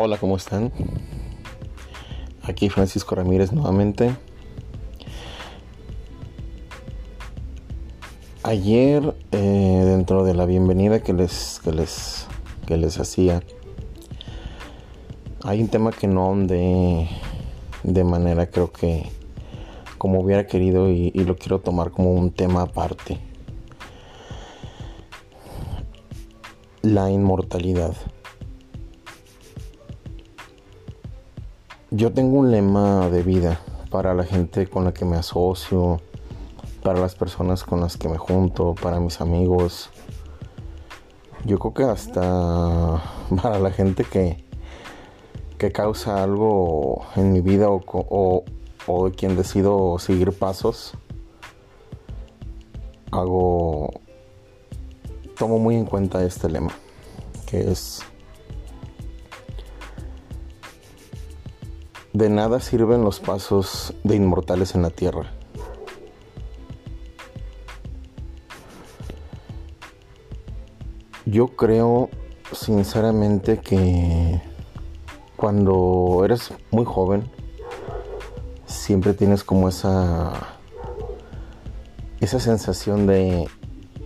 Hola, ¿cómo están? Aquí Francisco Ramírez nuevamente. Ayer, eh, dentro de la bienvenida que les, que les, que les hacía, hay un tema que no de, de manera creo que como hubiera querido y, y lo quiero tomar como un tema aparte. La inmortalidad. Yo tengo un lema de vida para la gente con la que me asocio, para las personas con las que me junto, para mis amigos. Yo creo que hasta para la gente que, que causa algo en mi vida o, o, o de quien decido seguir pasos, hago, tomo muy en cuenta este lema, que es De nada sirven los pasos de inmortales en la tierra. Yo creo sinceramente que cuando eres muy joven siempre tienes como esa esa sensación de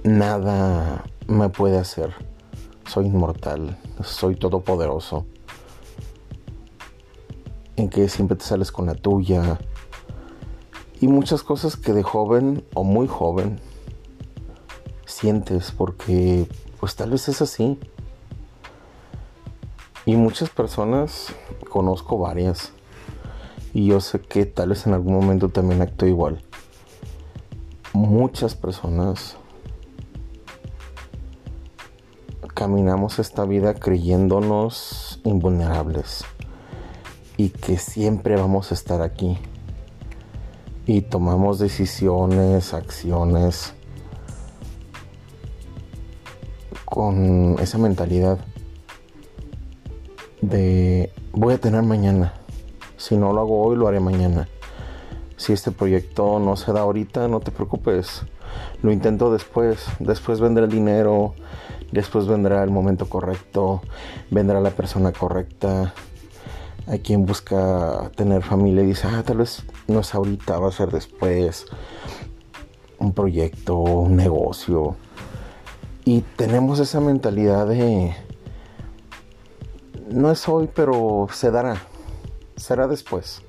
nada me puede hacer. Soy inmortal, soy todopoderoso que siempre te sales con la tuya y muchas cosas que de joven o muy joven sientes porque pues tal vez es así. Y muchas personas, conozco varias, y yo sé que tal vez en algún momento también actúo igual. Muchas personas caminamos esta vida creyéndonos invulnerables y que siempre vamos a estar aquí. Y tomamos decisiones, acciones con esa mentalidad de voy a tener mañana. Si no lo hago hoy, lo haré mañana. Si este proyecto no se da ahorita, no te preocupes. Lo intento después. Después vendrá el dinero. Después vendrá el momento correcto. Vendrá la persona correcta hay quien busca tener familia y dice, ah, tal vez no es ahorita, va a ser después. Un proyecto, un negocio. Y tenemos esa mentalidad de, no es hoy, pero se dará. Será después.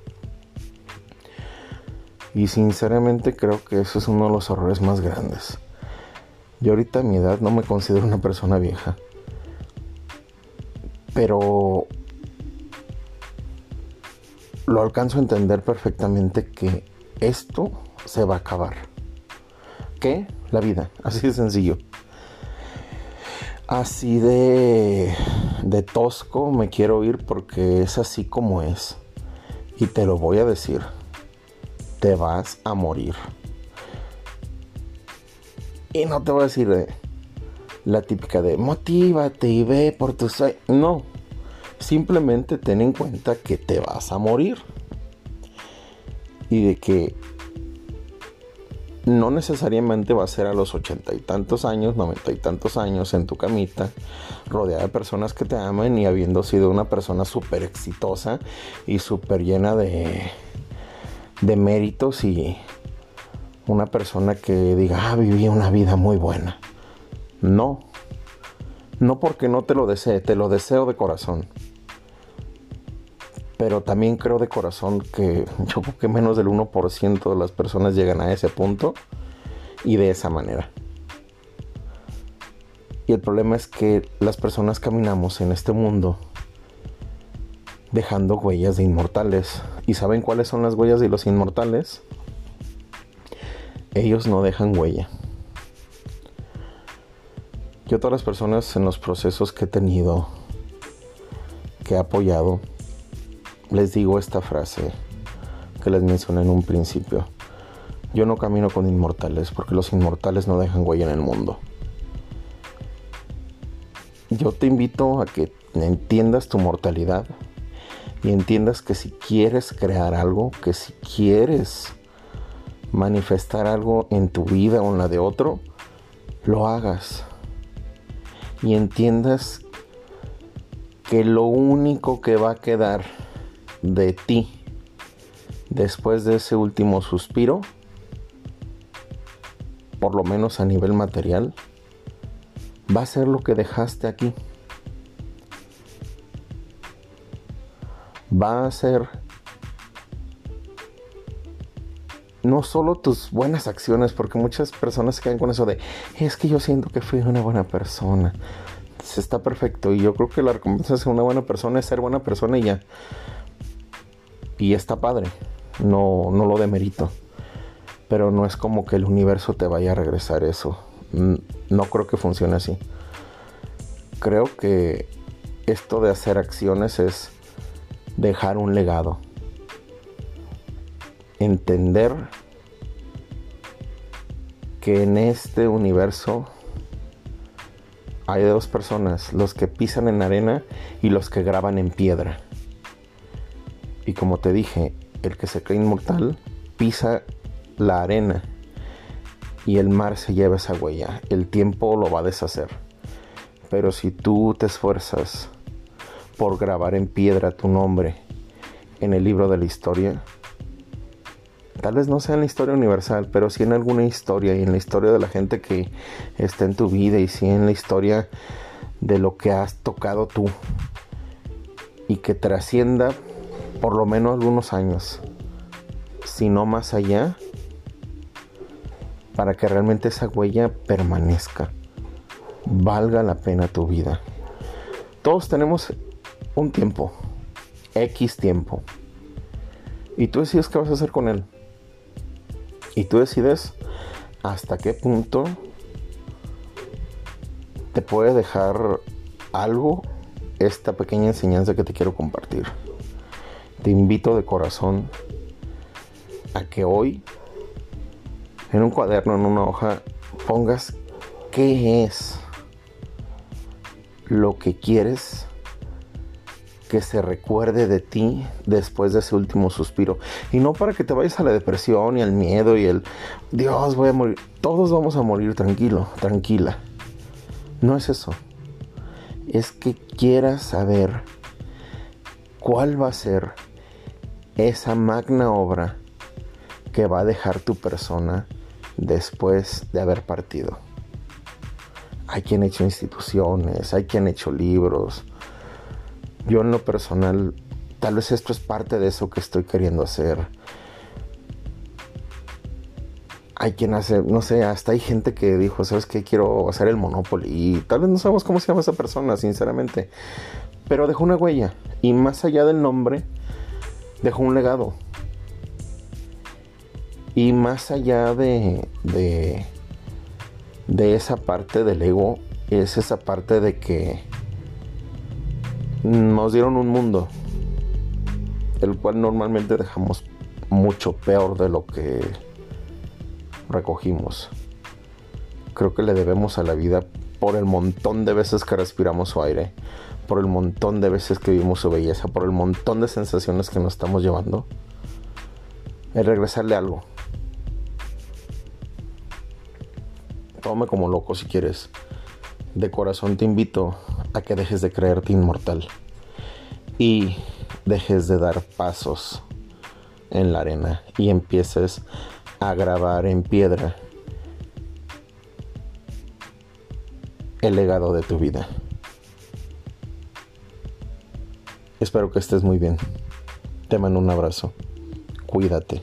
Y sinceramente creo que eso es uno de los errores más grandes. Yo ahorita a mi edad no me considero una persona vieja. Pero lo alcanzo a entender perfectamente que esto se va a acabar. ¿Qué? La vida, así de sencillo. Así de, de tosco me quiero ir porque es así como es. Y te lo voy a decir. Te vas a morir. Y no te voy a decir de la típica de motívate y ve por tu No, Simplemente ten en cuenta que te vas a morir. Y de que no necesariamente va a ser a los ochenta y tantos años, noventa y tantos años en tu camita, rodeada de personas que te aman y habiendo sido una persona súper exitosa y súper llena de, de méritos y una persona que diga, ah, viví una vida muy buena. No, no porque no te lo desee, te lo deseo de corazón pero también creo de corazón que yo creo que menos del 1% de las personas llegan a ese punto y de esa manera. Y el problema es que las personas caminamos en este mundo dejando huellas de inmortales. ¿Y saben cuáles son las huellas de los inmortales? Ellos no dejan huella. Yo todas las personas en los procesos que he tenido, que he apoyado, les digo esta frase que les mencioné en un principio. Yo no camino con inmortales porque los inmortales no dejan huella en el mundo. Yo te invito a que entiendas tu mortalidad y entiendas que si quieres crear algo, que si quieres manifestar algo en tu vida o en la de otro, lo hagas. Y entiendas que lo único que va a quedar de ti después de ese último suspiro, por lo menos a nivel material, va a ser lo que dejaste aquí. Va a ser no solo tus buenas acciones, porque muchas personas se quedan con eso de, es que yo siento que fui una buena persona. Está perfecto y yo creo que la recompensa de ser una buena persona es ser buena persona y ya. Y está padre, no, no lo demerito. Pero no es como que el universo te vaya a regresar eso. No creo que funcione así. Creo que esto de hacer acciones es dejar un legado entender que en este universo hay dos personas, los que pisan en arena y los que graban en piedra. Y como te dije, el que se cree inmortal pisa la arena y el mar se lleva esa huella. El tiempo lo va a deshacer. Pero si tú te esfuerzas por grabar en piedra tu nombre en el libro de la historia, tal vez no sea en la historia universal, pero sí en alguna historia y en la historia de la gente que está en tu vida y sí en la historia de lo que has tocado tú y que trascienda por lo menos algunos años, si no más allá, para que realmente esa huella permanezca, valga la pena tu vida. Todos tenemos un tiempo, X tiempo, y tú decides qué vas a hacer con él. Y tú decides hasta qué punto te puede dejar algo esta pequeña enseñanza que te quiero compartir. Te invito de corazón a que hoy en un cuaderno, en una hoja, pongas qué es lo que quieres que se recuerde de ti después de ese último suspiro. Y no para que te vayas a la depresión y al miedo y el Dios, voy a morir. Todos vamos a morir tranquilo, tranquila. No es eso. Es que quieras saber cuál va a ser esa magna obra que va a dejar tu persona después de haber partido. Hay quien ha hecho instituciones, hay quien ha hecho libros, yo en lo personal, tal vez esto es parte de eso que estoy queriendo hacer. Hay quien hace, no sé, hasta hay gente que dijo, ¿sabes qué? Quiero hacer el Monopoly. Tal vez no sabemos cómo se llama esa persona, sinceramente. Pero dejó una huella. Y más allá del nombre, dejó un legado. Y más allá de, de, de esa parte del ego, es esa parte de que nos dieron un mundo, el cual normalmente dejamos mucho peor de lo que recogimos. Creo que le debemos a la vida por el montón de veces que respiramos su aire, por el montón de veces que vimos su belleza, por el montón de sensaciones que nos estamos llevando, el regresarle algo. Tome como loco si quieres. De corazón te invito a que dejes de creerte inmortal y dejes de dar pasos en la arena y empieces a grabar en piedra el legado de tu vida. Espero que estés muy bien. Te mando un abrazo. Cuídate.